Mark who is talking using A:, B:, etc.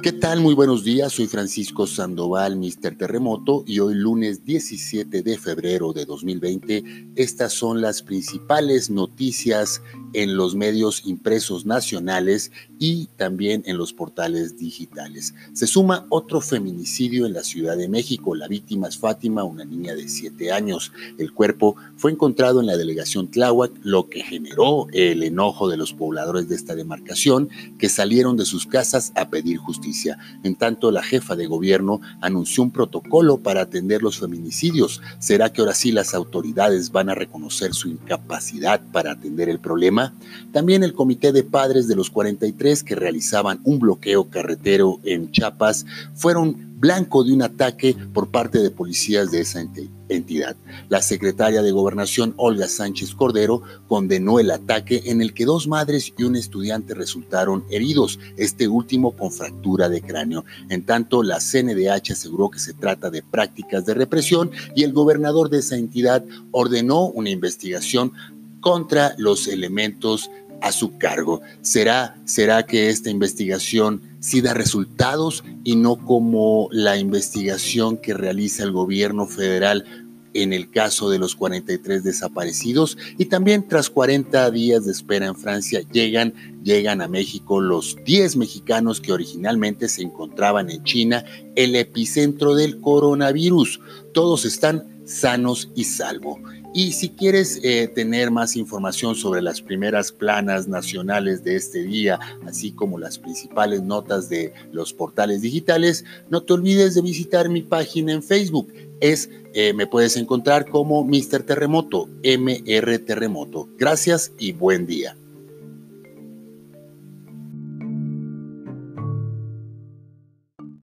A: ¿Qué tal? Muy buenos días, soy Francisco Sandoval, Mr. Terremoto, y hoy lunes 17 de febrero de 2020, estas son las principales noticias en los medios impresos nacionales y también en los portales digitales. Se suma otro feminicidio en la Ciudad de México. La víctima es Fátima, una niña de 7 años. El cuerpo fue encontrado en la delegación Tláhuac, lo que generó el enojo de los pobladores de esta demarcación que salieron de sus casas a pedir justicia. En tanto, la jefa de gobierno anunció un protocolo para atender los feminicidios. ¿Será que ahora sí las autoridades van a reconocer su incapacidad para atender el problema? También el Comité de Padres de los 43 que realizaban un bloqueo carretero en Chiapas fueron blanco de un ataque por parte de policías de esa entidad. La secretaria de Gobernación, Olga Sánchez Cordero, condenó el ataque en el que dos madres y un estudiante resultaron heridos, este último con fractura de cráneo. En tanto, la CNDH aseguró que se trata de prácticas de represión y el gobernador de esa entidad ordenó una investigación contra los elementos a su cargo. ¿Será, será que esta investigación sí da resultados y no como la investigación que realiza el gobierno federal en el caso de los 43 desaparecidos y también tras 40 días de espera en Francia llegan llegan a México los 10 mexicanos que originalmente se encontraban en China, el epicentro del coronavirus. Todos están sanos y salvos. Y si quieres eh, tener más información sobre las primeras planas nacionales de este día, así como las principales notas de los portales digitales, no te olvides de visitar mi página en Facebook. Es, eh, me puedes encontrar como Mr. Terremoto, MR Terremoto. Gracias y buen día.